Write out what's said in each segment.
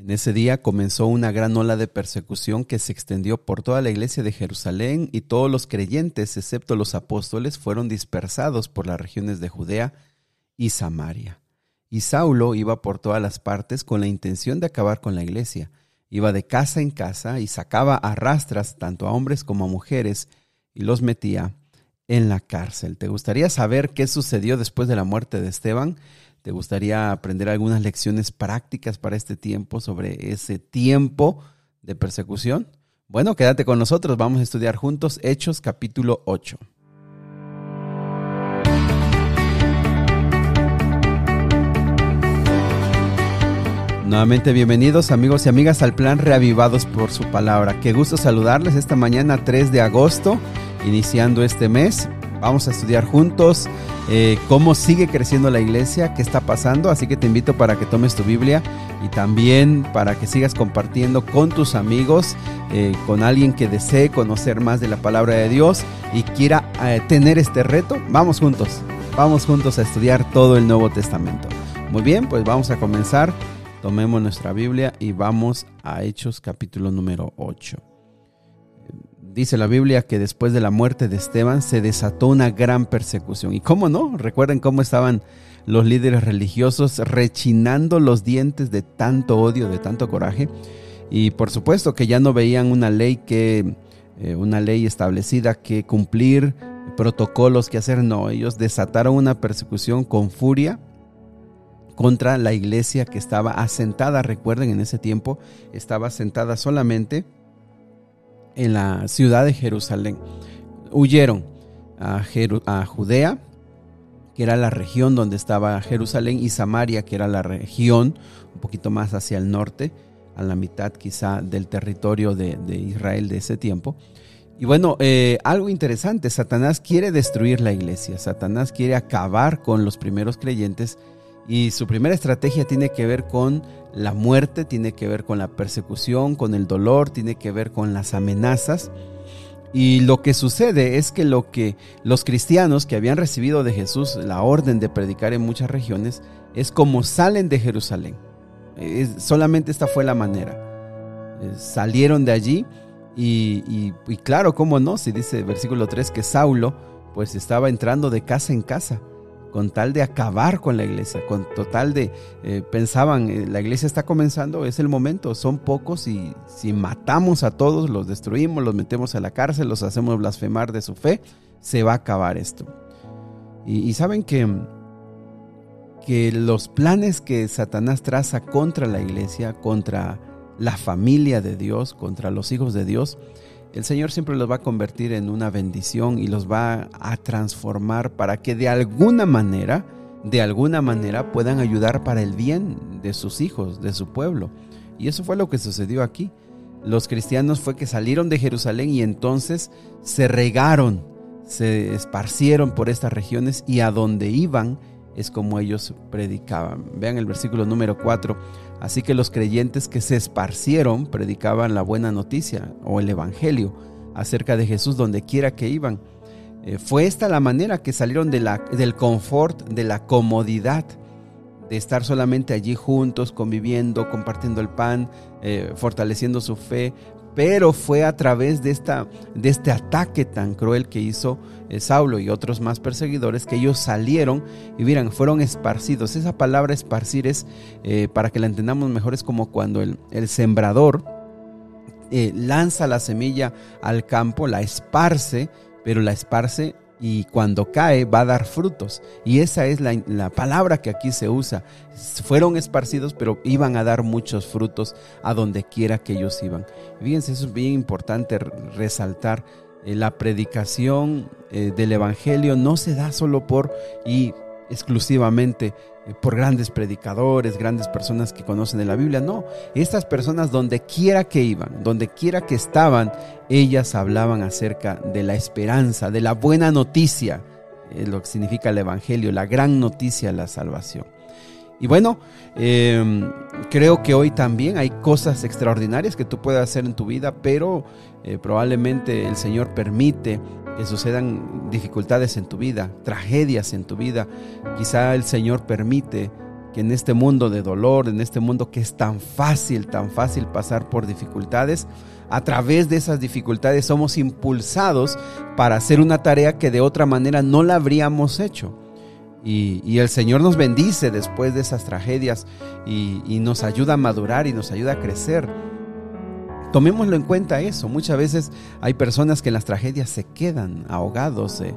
En ese día comenzó una gran ola de persecución que se extendió por toda la iglesia de Jerusalén y todos los creyentes, excepto los apóstoles, fueron dispersados por las regiones de Judea y Samaria. Y Saulo iba por todas las partes con la intención de acabar con la iglesia. Iba de casa en casa y sacaba a rastras tanto a hombres como a mujeres y los metía en la cárcel. ¿Te gustaría saber qué sucedió después de la muerte de Esteban? ¿Te gustaría aprender algunas lecciones prácticas para este tiempo sobre ese tiempo de persecución? Bueno, quédate con nosotros, vamos a estudiar juntos Hechos capítulo 8. Nuevamente bienvenidos amigos y amigas al plan Reavivados por su palabra. Qué gusto saludarles esta mañana 3 de agosto, iniciando este mes. Vamos a estudiar juntos eh, cómo sigue creciendo la iglesia, qué está pasando. Así que te invito para que tomes tu Biblia y también para que sigas compartiendo con tus amigos, eh, con alguien que desee conocer más de la palabra de Dios y quiera eh, tener este reto. Vamos juntos, vamos juntos a estudiar todo el Nuevo Testamento. Muy bien, pues vamos a comenzar. Tomemos nuestra Biblia y vamos a Hechos capítulo número 8. Dice la Biblia que después de la muerte de Esteban se desató una gran persecución. ¿Y cómo no? Recuerden cómo estaban los líderes religiosos rechinando los dientes de tanto odio, de tanto coraje. Y por supuesto que ya no veían una ley que eh, una ley establecida que cumplir, protocolos que hacer, no, ellos desataron una persecución con furia contra la iglesia que estaba asentada, recuerden en ese tiempo, estaba asentada solamente en la ciudad de Jerusalén. Huyeron a, a Judea, que era la región donde estaba Jerusalén, y Samaria, que era la región un poquito más hacia el norte, a la mitad quizá del territorio de, Israel de ese tiempo. Y bueno, eh, algo interesante, Satanás quiere destruir la iglesia, Satanás quiere acabar con los primeros creyentes y su primera estrategia tiene que ver con la muerte, tiene que ver con la persecución, con el dolor, tiene que ver con las amenazas. Y lo que sucede es que lo que los cristianos que habían recibido de Jesús la orden de predicar en muchas regiones es como salen de Jerusalén. solamente esta fue la manera. salieron de allí y, claro, ¿cómo no? Si dice versículo 3 que Saulo pues estaba entrando de casa en casa con tal de acabar con la iglesia, con total de, eh, pensaban, eh, la iglesia está comenzando, es el momento, son pocos y si matamos a todos, los destruimos, los metemos a la cárcel, los hacemos blasfemar de su fe, se va a acabar esto. Y, saben que, que los planes que Satanás traza contra la iglesia, contra la familia de Dios, contra los hijos de Dios, el Señor siempre los va a convertir en una bendición y los va a transformar para que de alguna manera, de alguna manera puedan ayudar para el bien de sus hijos, de su pueblo. Y eso fue lo que sucedió aquí. Los cristianos fue que salieron de Jerusalén y entonces se regaron, se esparcieron por estas regiones y a donde iban es como ellos predicaban. Vean el versículo número 4. Así que los creyentes que se esparcieron predicaban la buena noticia o el Evangelio acerca de Jesús donde quiera que iban. Eh, fue esta la manera que salieron del confort, de la comodidad, de estar solamente allí juntos, conviviendo, compartiendo el pan, eh, fortaleciendo su fe, pero fue a través de, esta, de este ataque tan cruel que hizo eh, Saulo y otros más perseguidores que ellos salieron y miran, fueron esparcidos. Esa palabra esparcir es, eh, para que la entendamos mejor, es como cuando el, sembrador eh, lanza la semilla al campo, la esparce, pero la esparce y cuando cae va a dar frutos. Y esa es la, palabra que aquí se usa. Fueron esparcidos, pero iban a dar muchos frutos a donde quiera que ellos iban. Fíjense, eso es bien importante resaltar. Eh, la predicación eh, del Evangelio no se da solo por exclusivamente eh, por grandes predicadores, grandes personas que conocen la Biblia. No, estas personas donde quiera que iban, donde quiera que estaban, ellas hablaban acerca de la esperanza, de la buena noticia, eh, lo que significa el Evangelio, la gran noticia la salvación. Y bueno, em, creo que hoy también hay cosas extraordinarias que tú puedes hacer en tu vida, pero eh, probablemente el Señor permite que sucedan dificultades en tu vida, tragedias en tu vida. Quizá el Señor permite que en este mundo de dolor, en este mundo que es tan fácil, tan fácil pasar por dificultades, a través de esas dificultades somos impulsados para hacer una tarea que de otra manera no la habríamos hecho. Y, el Señor nos bendice después de esas tragedias y, nos ayuda a madurar y nos ayuda a crecer. Tomémoslo en cuenta eso. Muchas veces hay personas que en las tragedias se quedan ahogados, eh,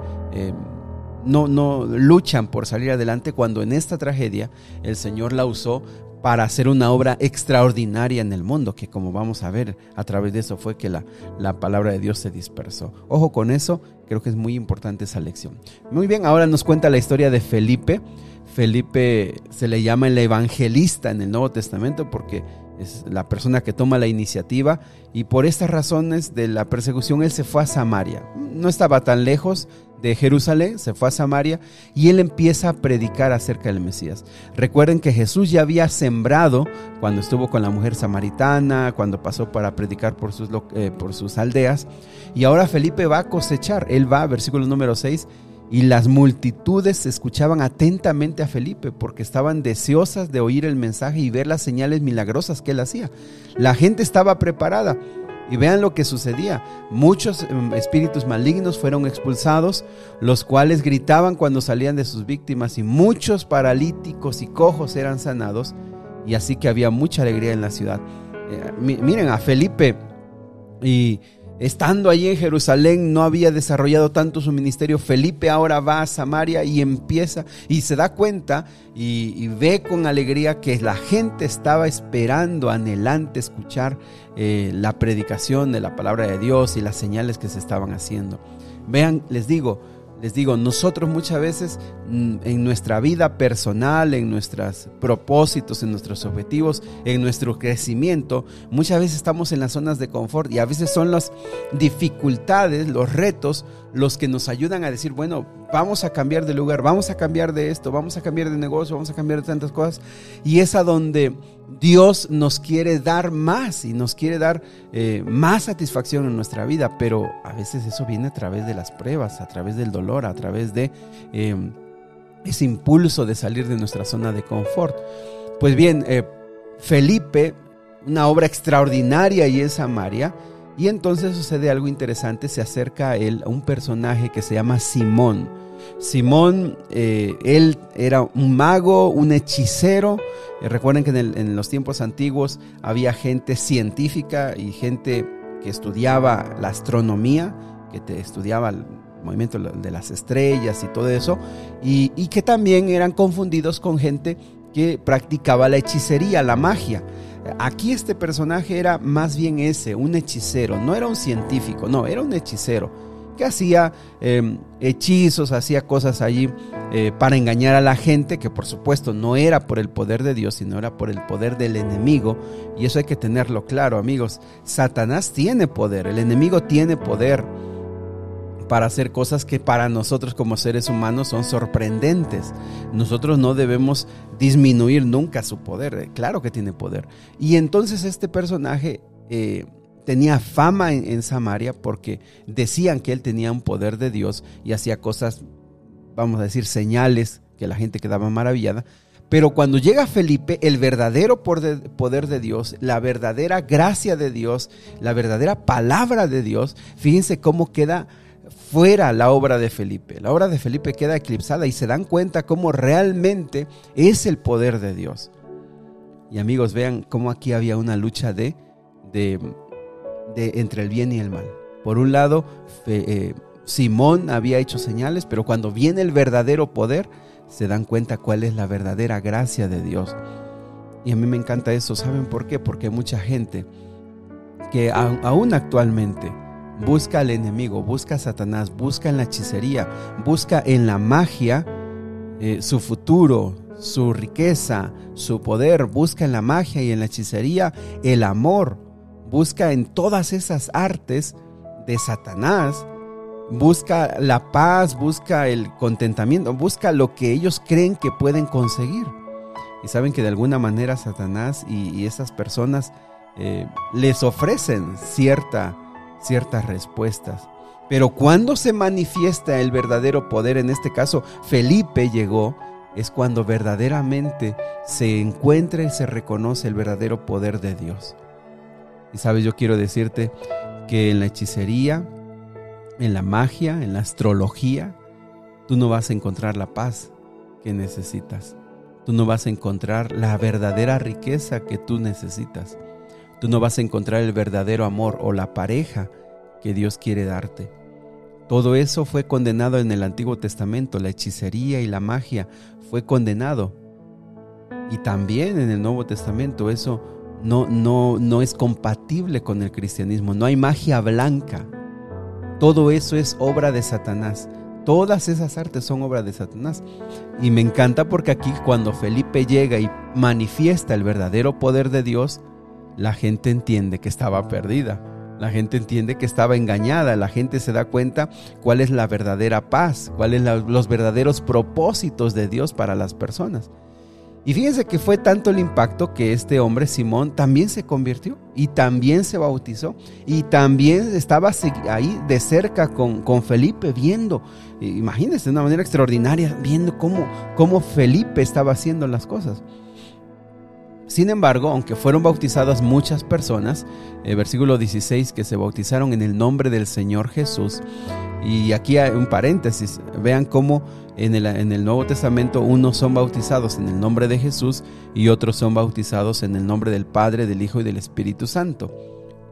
no, no luchan por salir adelante cuando en esta tragedia el Señor la usó para hacer una obra extraordinaria en el mundo, que como vamos a ver a través de eso fue que la, la, palabra de Dios se dispersó. Ojo con eso, creo que es muy importante esa lección. Muy bien, ahora nos cuenta la historia de Felipe. Felipe se le llama el evangelista en el Nuevo Testamento porque es la persona que toma la iniciativa y por estas razones de la persecución él se fue a Samaria. No estaba tan lejos de Jerusalén, se fue a Samaria y él empieza a predicar acerca del Mesías. Recuerden que Jesús ya había sembrado cuando estuvo con la mujer samaritana, cuando pasó para predicar por sus, eh, por sus aldeas y ahora Felipe va a cosechar. Él va, versículo número 6, y las multitudes escuchaban atentamente a Felipe porque estaban deseosas de oír el mensaje y ver las señales milagrosas que él hacía. La gente estaba preparada. Y vean lo que sucedía. Muchos em, espíritus malignos fueron expulsados, los cuales gritaban cuando salían de sus víctimas y muchos paralíticos y cojos eran sanados. Y así que había mucha alegría en la ciudad. Eh, miren a Felipe y Estando allí en Jerusalén no había desarrollado tanto su ministerio. Felipe ahora va a Samaria y empieza y se da cuenta y, ve con alegría que la gente estaba esperando, anhelante, escuchar eh, la predicación de la palabra de Dios y las señales que se estaban haciendo. Vean, les digo, les digo, nosotros muchas veces mm, en nuestra vida personal, en nuestros propósitos, en nuestros objetivos, en nuestro crecimiento, muchas veces estamos en las zonas de confort y a veces son las dificultades, los retos, los que nos ayudan a decir, bueno, vamos a cambiar de lugar, vamos a cambiar de esto, vamos a cambiar de negocio, vamos a cambiar de tantas cosas. Y es a donde Dios nos quiere dar más y nos quiere dar eh, más satisfacción en nuestra vida, pero a veces eso viene a través de las pruebas, a través del dolor, a través de em, ese impulso de salir de nuestra zona de confort. Pues bien, eh, Felipe, una obra extraordinaria y en Samaria, y entonces sucede algo interesante, se acerca a él a un personaje que se llama Simón. Simón, eh, él era un mago, un hechicero. Eh, recuerden que en, los tiempos antiguos había gente científica y gente que estudiaba la astronomía, que te estudiaba el movimiento de las estrellas y todo eso, y, y que también eran confundidos con gente que practicaba la hechicería, la magia. Aquí este personaje era más bien ese, un hechicero, no era un científico, no, era un hechicero que hacía em, hechizos, hacía cosas allí eh, para engañar a la gente, que por supuesto no era por el poder de Dios, sino era por el poder del enemigo. Y eso hay que tenerlo claro, amigos. Satanás tiene poder, el enemigo tiene poder para hacer cosas que para nosotros como seres humanos son sorprendentes. Nosotros no debemos disminuir nunca su poder. Eh, claro que tiene poder. Y entonces este personaje... Eh, tenía fama en, Samaria porque decían que él tenía un poder de Dios y hacía cosas, vamos a decir, señales que la gente quedaba maravillada. Pero cuando llega Felipe, el verdadero poder de Dios, la verdadera gracia de Dios, la verdadera palabra de Dios, fíjense cómo queda fuera la obra de Felipe. La obra de Felipe queda eclipsada y se dan cuenta cómo realmente es el poder de Dios. Y amigos, vean cómo aquí había una lucha de, de entre el bien y el mal. Por un lado, eh, Simón había hecho señales, pero cuando viene el verdadero poder, se dan cuenta cuál es la verdadera gracia de Dios. Y a mí me encanta eso. ¿Saben por qué? Porque mucha gente que aún actualmente busca al enemigo, busca a Satanás, busca en la hechicería, busca en la magia eh, su futuro, su riqueza, su poder, busca en la magia y en la hechicería el amor. Busca en todas esas artes de Satanás, busca la paz, busca el contentamiento, busca lo que ellos creen que pueden conseguir. Y saben que de alguna manera Satanás y, esas personas eh, les ofrecen cierta, ciertas respuestas. Pero cuando se manifiesta el verdadero poder, en este caso Felipe llegó es cuando verdaderamente se encuentra y se reconoce el verdadero poder de Dios. Y sabes, yo quiero decirte que en la hechicería, en la magia, en la astrología, tú no vas a encontrar la paz que necesitas. Tú no vas a encontrar la verdadera riqueza que tú necesitas. Tú no vas a encontrar el verdadero amor o la pareja que Dios quiere darte. Todo eso fue condenado en el Antiguo Testamento, la hechicería y la magia fue condenado. Y también en el Nuevo Testamento eso no, no, no es compatible con el cristianismo, no hay magia blanca. Todo eso es obra de Satanás. Todas esas artes son obra de Satanás. Y me encanta porque aquí cuando Felipe llega y manifiesta el verdadero poder de Dios, la gente entiende que estaba perdida. La gente entiende que estaba engañada, la gente se da cuenta cuál es la verdadera paz, cuáles son los verdaderos propósitos de Dios para las personas. Y fíjense que fue tanto el impacto que este hombre, Simón, también se convirtió y también se bautizó y también estaba ahí de cerca con, con Felipe viendo, imagínense de una manera extraordinaria, viendo cómo, cómo Felipe estaba haciendo las cosas. Sin embargo, aunque fueron bautizadas muchas personas, el versículo 16, que se bautizaron en el nombre del Señor Jesús, y aquí hay un paréntesis, vean cómo en el, en el, Nuevo Testamento unos son bautizados en el nombre de Jesús y otros son bautizados en el nombre del Padre, del Hijo y del Espíritu Santo.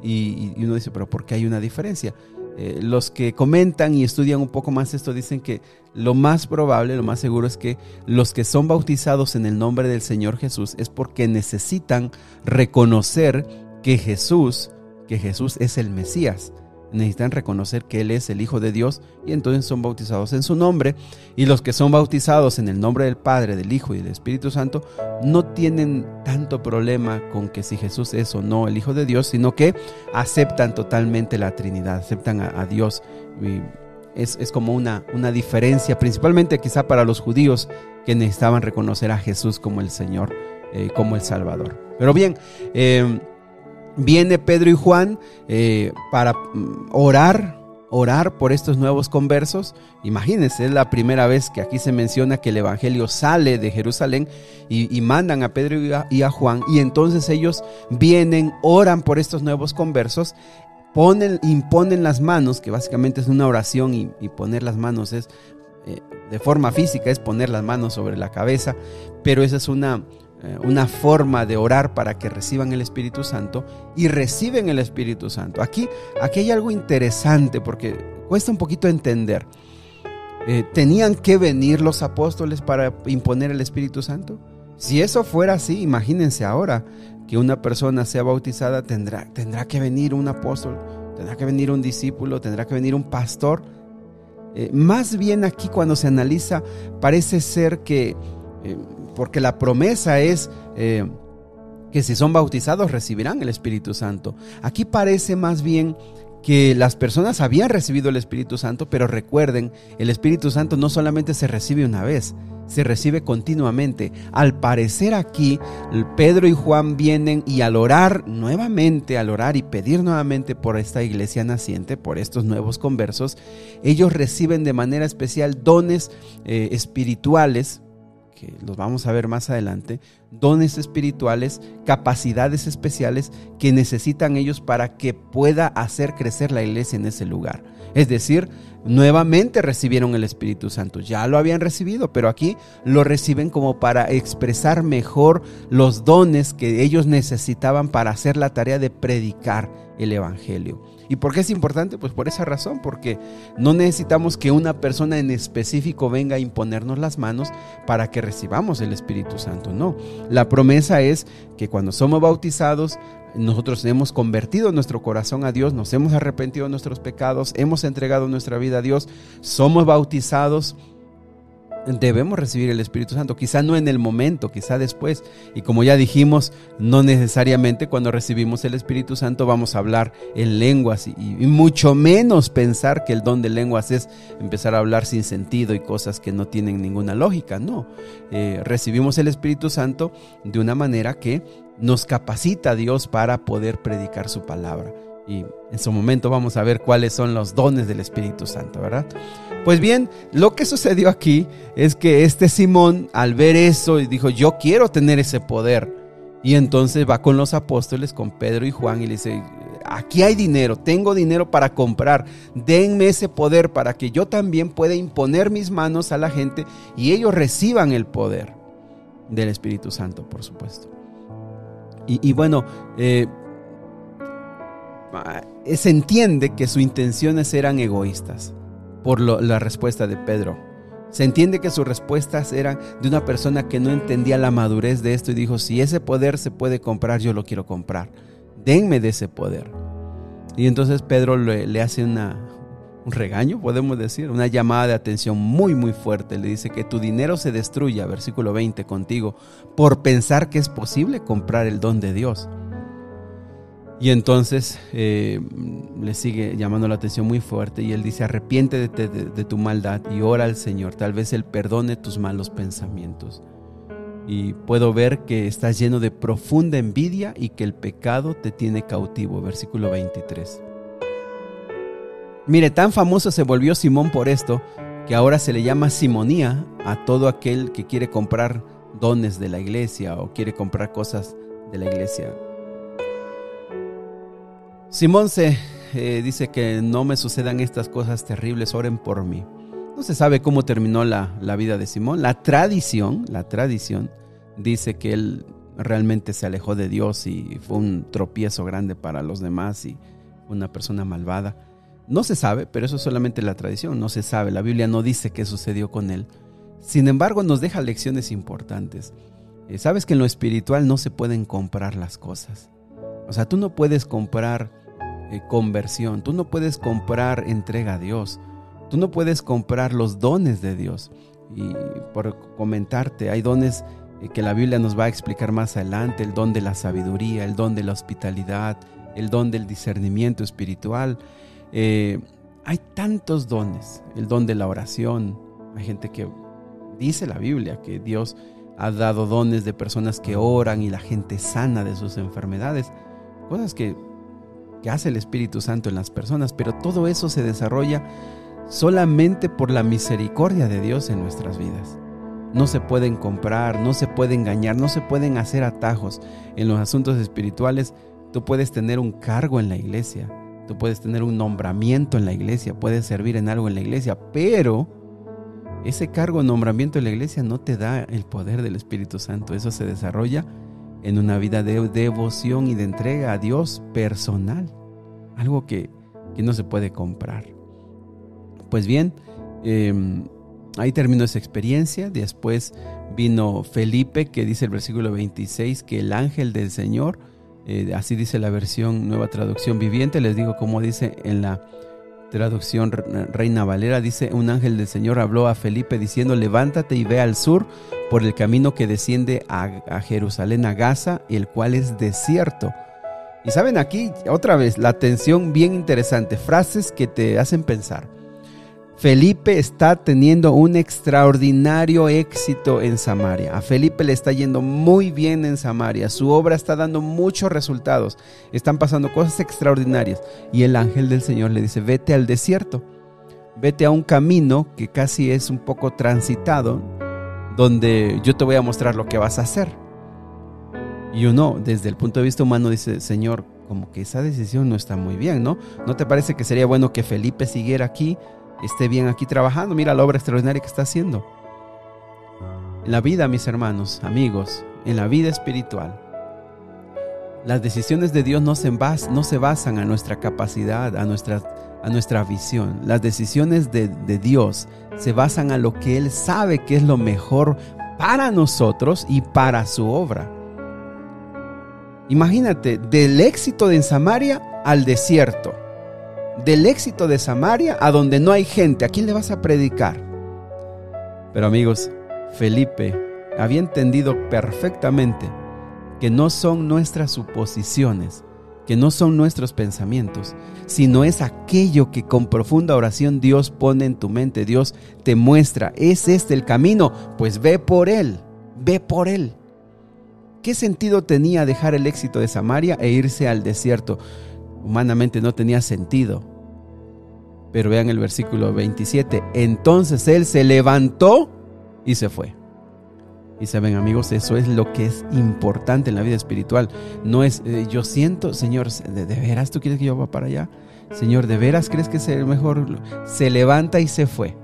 Y, y uno dice, pero ¿por qué hay una diferencia? Eh, los que comentan y estudian un poco más esto dicen que lo más probable, lo más seguro es que los que son bautizados en el nombre del Señor Jesús es porque necesitan reconocer que Jesús, que Jesús es el Mesías necesitan reconocer que Él es el Hijo de Dios y entonces son bautizados en su nombre. Y los que son bautizados en el nombre del Padre, del Hijo y del Espíritu Santo no tienen tanto problema con que si Jesús es o no el Hijo de Dios, sino que aceptan totalmente la Trinidad, aceptan a, Dios. Y es, como una, una diferencia, principalmente quizá para los judíos que necesitaban reconocer a Jesús como el Señor, eh, como el Salvador. Pero bien, eh, viene Pedro y Juan eh, para mm, orar, orar por estos nuevos conversos. Imagínense, es la primera vez que aquí se menciona que el Evangelio sale de Jerusalén y, mandan a Pedro y a, Juan y entonces ellos vienen, oran por estos nuevos conversos. Ponen, imponen las manos, que básicamente es una oración y, poner las manos es eh, de forma física, es poner las manos sobre la cabeza, pero esa es una, una forma de orar para que reciban el Espíritu Santo y reciben el Espíritu Santo. Aquí, aquí hay algo interesante porque cuesta un poquito entender. Eh, ¿Tenían que venir los apóstoles para imponer el Espíritu Santo? Si eso fuera así, imagínense ahora que una persona sea bautizada, tendrá, tendrá que venir un apóstol, tendrá que venir un discípulo, tendrá que venir un pastor. Eh, más bien aquí cuando se analiza, parece ser que porque la promesa es eh, que si son bautizados recibirán el Espíritu Santo. Aquí parece más bien que las personas habían recibido el Espíritu Santo, pero recuerden, el Espíritu Santo no solamente se recibe una vez, se recibe continuamente. Al parecer aquí, Pedro y Juan vienen y al orar nuevamente, al orar y pedir nuevamente por esta iglesia naciente, por estos nuevos conversos, ellos reciben de manera especial dones eh, espirituales que los vamos a ver más adelante, dones espirituales, capacidades especiales que necesitan ellos para que pueda hacer crecer la iglesia en ese lugar. Es decir, nuevamente recibieron el Espíritu Santo. Ya lo habían recibido, pero aquí lo reciben como para expresar mejor los dones que ellos necesitaban para hacer la tarea de predicar el Evangelio. ¿Y por qué es importante? Pues por esa razón, porque no necesitamos que una persona en específico venga a imponernos las manos para que recibamos el Espíritu Santo. No, la promesa es que cuando somos bautizados, nosotros hemos convertido nuestro corazón a Dios, nos hemos arrepentido de nuestros pecados, hemos entregado nuestra vida a Dios, somos bautizados debemos recibir el Espíritu Santo, quizá no en el momento, quizá después. Y como ya dijimos, no necesariamente cuando recibimos el Espíritu Santo vamos a hablar en lenguas y, mucho menos pensar que el don de lenguas es empezar a hablar sin sentido y cosas que no tienen ninguna lógica. No, eh, recibimos el Espíritu Santo de una manera que nos capacita a Dios para poder predicar su palabra. Y en su momento vamos a ver cuáles son los dones del Espíritu Santo, ¿verdad? Pues bien, lo que sucedió aquí es que este Simón al ver eso dijo, yo quiero tener ese poder. Y entonces va con los apóstoles, con Pedro y Juan y le dice, aquí hay dinero, tengo dinero para comprar, denme ese poder para que yo también pueda imponer mis manos a la gente y ellos reciban el poder del Espíritu Santo, por supuesto. Y, bueno, eh, se entiende que sus intenciones eran egoístas por la respuesta de Pedro. Se entiende que sus respuestas eran de una persona que no entendía la madurez de esto y dijo, si ese poder se puede comprar, yo lo quiero comprar. Denme de ese poder. Y entonces Pedro le, hace una, un regaño, podemos decir, una llamada de atención muy, muy fuerte. Le dice que tu dinero se destruya, versículo 20, contigo, por pensar que es posible comprar el don de Dios. Y entonces eh, le sigue llamando la atención muy fuerte y él dice, arrepiéntete de, tu maldad y ora al Señor, tal vez Él perdone tus malos pensamientos. Y puedo ver que estás lleno de profunda envidia y que el pecado te tiene cautivo, versículo 23. Mire, tan famoso se volvió Simón por esto, que ahora se le llama simonía a todo aquel que quiere comprar dones de la iglesia o quiere comprar cosas de la iglesia. Simón se eh, dice que no me sucedan estas cosas terribles, oren por mí. No se sabe cómo terminó la, la vida de Simón. La tradición, la tradición dice que él realmente se alejó de Dios y fue un tropiezo grande para los demás y una persona malvada. No se sabe, pero eso es solamente la tradición, no se sabe. La Biblia no dice qué sucedió con él. Sin embargo, nos deja lecciones importantes. Eh, Sabes que en lo espiritual no se pueden comprar las cosas. O sea, tú no puedes comprar eh, conversión, tú no puedes comprar entrega a Dios, tú no puedes comprar los dones de Dios. Y por comentarte, hay dones eh, que la Biblia nos va a explicar más adelante, el don de la sabiduría, el don de la hospitalidad, el don del discernimiento espiritual. Eh, hay tantos dones, el don de la oración. Hay gente que dice la Biblia que Dios ha dado dones de personas que oran y la gente sana de sus enfermedades. Cosas que que hace el Espíritu Santo en las personas, pero todo eso se desarrolla solamente por la misericordia de Dios en nuestras vidas. No se pueden comprar, no se puede engañar, no se pueden hacer atajos. En los asuntos espirituales, tú puedes tener un cargo en la iglesia, tú puedes tener un nombramiento en la iglesia, puedes servir en algo en la iglesia, pero ese cargo o nombramiento en la iglesia no te da el poder del Espíritu Santo. Eso se desarrolla en una vida de devoción y de entrega a Dios personal, algo que, no se puede comprar. Pues bien, em, ahí terminó esa experiencia, después vino Felipe, que dice el versículo 26, que el ángel del Señor, eh, así dice la versión nueva traducción viviente, les digo como dice en la traducción Reina Valera, dice, un ángel del Señor habló a Felipe diciendo, levántate y ve al sur por el camino que desciende a, Jerusalén, a Gaza, el cual es desierto. Y saben aquí, otra vez, la atención bien interesante, frases que te hacen pensar. Felipe está teniendo un extraordinario éxito en Samaria. A Felipe le está yendo muy bien en Samaria. Su obra está dando muchos resultados. Están pasando cosas extraordinarias. Y el ángel del Señor le dice, vete al desierto. Vete a un camino que casi es un poco transitado, donde yo te voy a mostrar lo que vas a hacer. Y uno, desde el punto de vista humano, dice, Señor, como que esa decisión no está muy bien, ¿no? ¿No te parece que sería bueno que Felipe siguiera aquí? Esté bien aquí trabajando. Mira la obra extraordinaria que está haciendo. En la vida, mis hermanos, amigos, en la vida espiritual, las decisiones de Dios no se, no se basan a nuestra capacidad, a nuestra, a nuestra visión. Las decisiones de, de Dios se basan a lo que Él sabe que es lo mejor para nosotros y para su obra. Imagínate, del éxito de Samaria al desierto del éxito de Samaria a donde no hay gente. ¿A quién le vas a predicar? Pero amigos, Felipe había entendido perfectamente que no son nuestras suposiciones, que no son nuestros pensamientos, sino es aquello que con profunda oración Dios pone en tu mente, Dios te muestra, es este el camino, pues ve por él, ve por él. ¿Qué sentido tenía dejar el éxito de Samaria e irse al desierto? Humanamente no tenía sentido. Pero vean el versículo 27. Entonces él se levantó y se fue. Y saben amigos, eso es lo que es importante en la vida espiritual. No es, eh, yo siento, Señor, ¿de, veras tú quieres que yo vaya para allá? Señor, ¿de veras crees que es el mejor? Se levanta y se fue.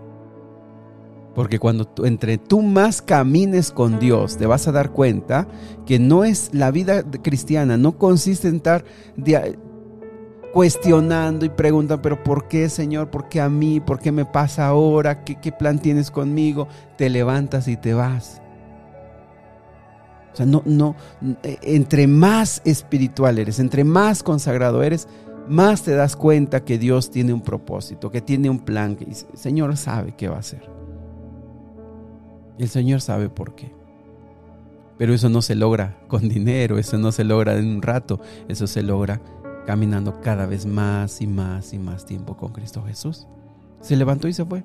Porque cuando tú, entre tú más camines con Dios, te vas a dar cuenta que no es la vida cristiana, no consiste en estar cuestionando y preguntando, pero ¿por qué Señor? ¿Por qué a mí? ¿Por qué me pasa ahora? ¿Qué, qué plan tienes conmigo? Te levantas y te vas. O sea, no, no, entre más espiritual eres, entre más consagrado eres, más te das cuenta que Dios tiene un propósito, que tiene un plan, que el Señor sabe qué va a hacer. El Señor sabe por qué. Pero eso no se logra con dinero, eso no se logra en un rato, eso se logra caminando cada vez más y más y más tiempo con Cristo Jesús. Se levantó y se fue.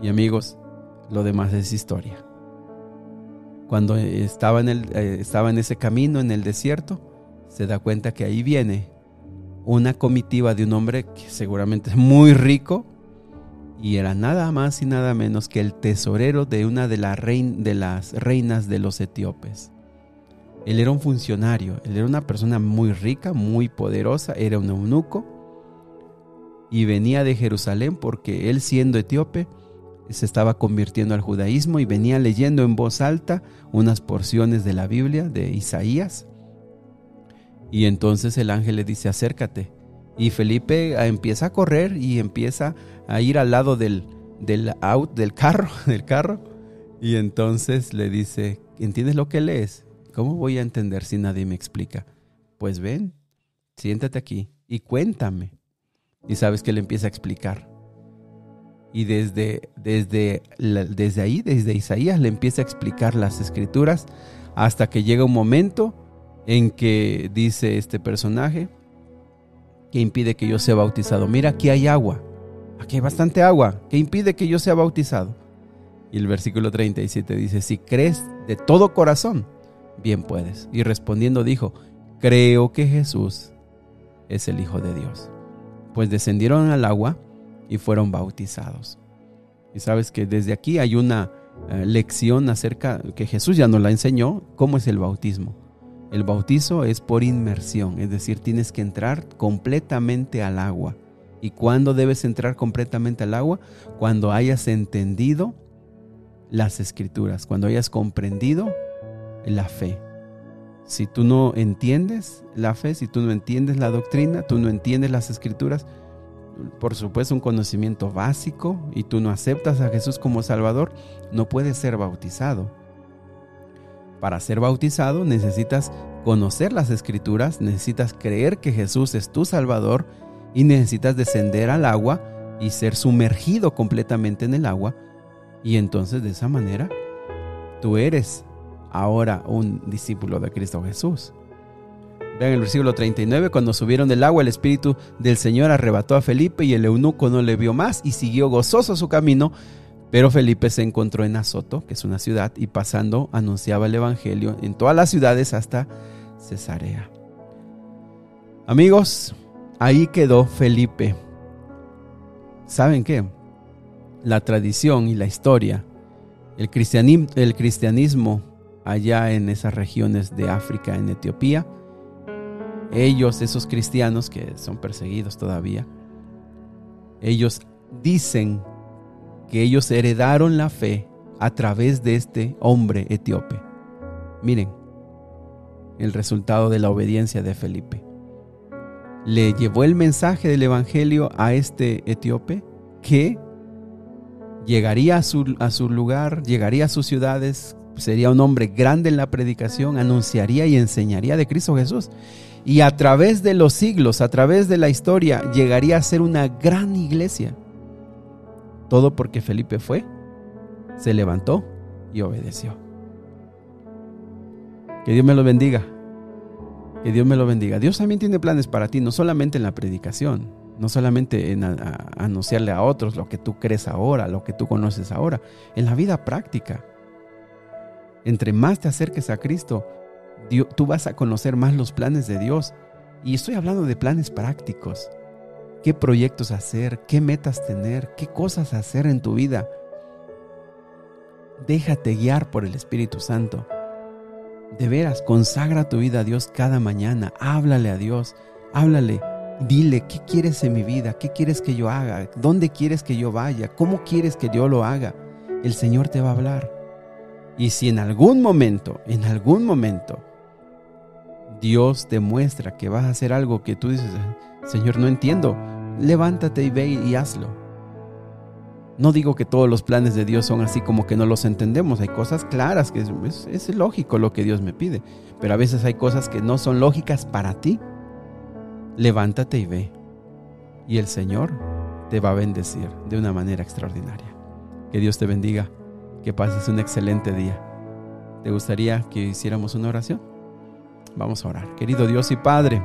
Y amigos, lo demás es historia cuando estaba en, el, eh, estaba en ese camino, en el desierto, se da cuenta que ahí viene una comitiva de un hombre que seguramente es muy rico y era nada más y nada menos que el tesorero de una de, de las reinas de los etíopes. Él era un funcionario, él era una persona muy rica, muy poderosa, era un eunuco y venía de Jerusalén porque él siendo etíope se estaba convirtiendo al judaísmo y venía leyendo en voz alta unas porciones de la Biblia de Isaías. Y entonces el ángel le dice, acércate. Y Felipe ah, empieza a correr y empieza a ir al lado del, del, out, del carro, del carro. Y entonces le dice, ¿entiendes lo que lees? ¿Cómo voy a entender si nadie me explica? Pues ven, siéntate aquí y cuéntame. Y sabes que le empieza a explicar. Y desde, desde, desde ahí, desde Isaías, le empieza a explicar las escrituras hasta que llega un momento en que dice este personaje que impide que yo sea bautizado. Mira, aquí hay agua, aquí hay bastante agua, que impide que yo sea bautizado. Y el versículo 37 dice, si crees de todo corazón, bien puedes. Y respondiendo dijo, creo que Jesús es el Hijo de Dios. Pues descendieron al agua y fueron bautizados. Y sabes que desde aquí hay una eh, lección acerca que Jesús ya nos la enseñó, cómo es el bautismo. El bautizo es por inmersión, es decir, tienes que entrar completamente al agua. ¿Y cuándo debes entrar completamente al agua? Cuando hayas entendido las escrituras, cuando hayas comprendido la fe. Si tú no entiendes la fe, si tú no entiendes la doctrina, tú no entiendes las escrituras, por supuesto, un conocimiento básico y tú no aceptas a Jesús como Salvador, no puedes ser bautizado. Para ser bautizado necesitas conocer las escrituras, necesitas creer que Jesús es tu Salvador y necesitas descender al agua y ser sumergido completamente en el agua. Y entonces de esa manera tú eres ahora un discípulo de Cristo Jesús. Vean el versículo 39, cuando subieron del agua, el Espíritu del Señor arrebató a Felipe y el eunuco no le vio más y siguió gozoso su camino. Pero Felipe se encontró en Azoto, que es una ciudad, y pasando anunciaba el Evangelio en todas las ciudades hasta Cesarea. Amigos, ahí quedó Felipe. ¿Saben qué? La tradición y la historia, el cristianismo, el cristianismo allá en esas regiones de África, en Etiopía, ellos, esos cristianos que son perseguidos todavía, ellos dicen que ellos heredaron la fe a través de este hombre etíope. Miren el resultado de la obediencia de Felipe. Le llevó el mensaje del Evangelio a este etíope que llegaría a su, a su lugar, llegaría a sus ciudades, sería un hombre grande en la predicación, anunciaría y enseñaría de Cristo Jesús y a través de los siglos, a través de la historia, llegaría a ser una gran iglesia. Todo porque Felipe fue, se levantó y obedeció. Que Dios me lo bendiga. Que Dios me lo bendiga. Dios también tiene planes para ti, no solamente en la predicación, no solamente en anunciarle a otros lo que tú crees ahora, lo que tú conoces ahora, en la vida práctica. Entre más te acerques a Cristo, tú vas a conocer más los planes de Dios. Y estoy hablando de planes prácticos. ¿Qué proyectos hacer? ¿Qué metas tener? ¿Qué cosas hacer en tu vida? Déjate guiar por el Espíritu Santo. De veras, consagra tu vida a Dios cada mañana. Háblale a Dios. Háblale. Dile, ¿qué quieres en mi vida? ¿Qué quieres que yo haga? ¿Dónde quieres que yo vaya? ¿Cómo quieres que yo lo haga? El Señor te va a hablar. Y si en algún momento, en algún momento, Dios te muestra que vas a hacer algo que tú dices, Señor, no entiendo, levántate y ve y hazlo. No digo que todos los planes de Dios son así como que no los entendemos. Hay cosas claras que es, es, lógico lo que Dios me pide. Pero a veces hay cosas que no son lógicas para ti. Levántate y ve. Y el Señor te va a bendecir de una manera extraordinaria. Que Dios te bendiga. Que pases un excelente día. ¿Te gustaría que hiciéramos una oración? Vamos a orar. Querido Dios y Padre,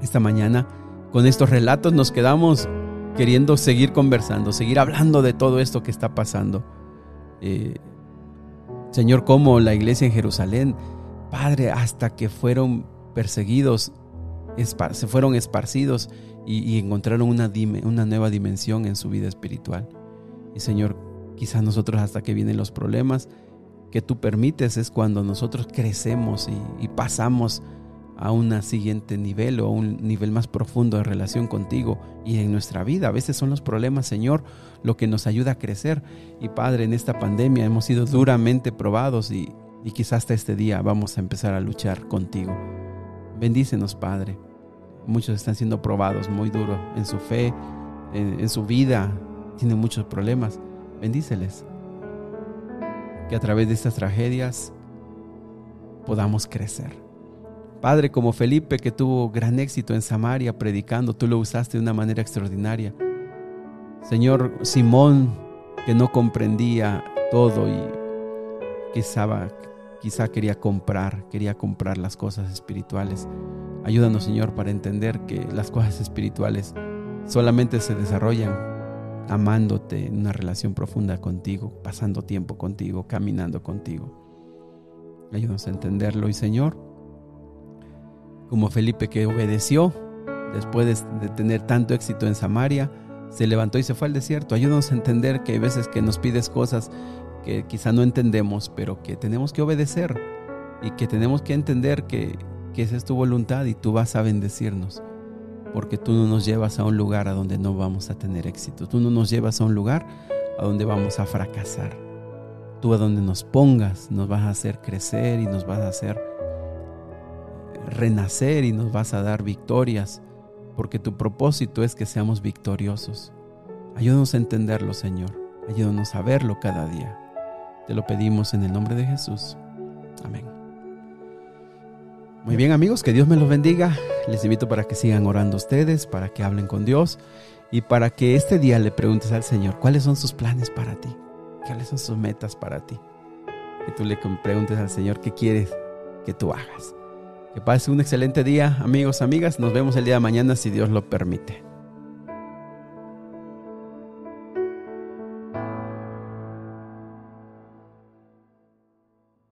esta mañana con estos relatos nos quedamos queriendo seguir conversando, seguir hablando de todo esto que está pasando. Eh, Señor, como la iglesia en Jerusalén, Padre, hasta que fueron perseguidos, se fueron esparcidos y, encontraron una, una nueva dimensión en su vida espiritual. Y Señor, quizás nosotros hasta que vienen los problemas que tú permites es cuando nosotros crecemos y, y pasamos a un siguiente nivel o un nivel más profundo de relación contigo y en nuestra vida. A veces son los problemas, Señor, lo que nos ayuda a crecer. Y Padre, en esta pandemia hemos sido duramente probados y, quizás hasta este día vamos a empezar a luchar contigo. Bendícenos, Padre. Muchos están siendo probados muy duro en su fe, en, en su vida. Tienen muchos problemas. Bendíceles. Que a través de estas tragedias podamos crecer Padre, como Felipe que tuvo gran éxito en Samaria predicando, tú lo usaste de una manera extraordinaria. Señor, Simón que no comprendía todo y quizá, quizá quería comprar, quería comprar las cosas espirituales. Ayúdanos, Señor, para entender que las cosas espirituales solamente se desarrollan amándote en una relación profunda contigo, pasando tiempo contigo, caminando contigo. Ayúdanos a entenderlo y Señor, como Felipe que obedeció después de, tener tanto éxito en Samaria, se levantó y se fue al desierto. Ayúdanos a entender que hay veces que nos pides cosas que quizá no entendemos, pero que tenemos que obedecer y que tenemos que entender que, que esa es tu voluntad y tú vas a bendecirnos. Porque tú no nos llevas a un lugar a donde no vamos a tener éxito. Tú no nos llevas a un lugar a donde vamos a fracasar. Tú a donde nos pongas nos vas a hacer crecer y nos vas a hacer renacer y nos vas a dar victorias, porque tu propósito es que seamos victoriosos. Ayúdanos a entenderlo, Señor. Ayúdanos a verlo cada día. Te lo pedimos en el nombre de Jesús. Amén. Muy bien amigos, que Dios me los bendiga. Les invito para que sigan orando ustedes, para que hablen con Dios y para que este día le preguntes al Señor cuáles son sus planes para ti, cuáles son sus metas para ti. Que tú le preguntes al Señor qué quieres que tú hagas. Que pase un excelente día, amigos, amigas. Nos vemos el día de mañana si Dios lo permite.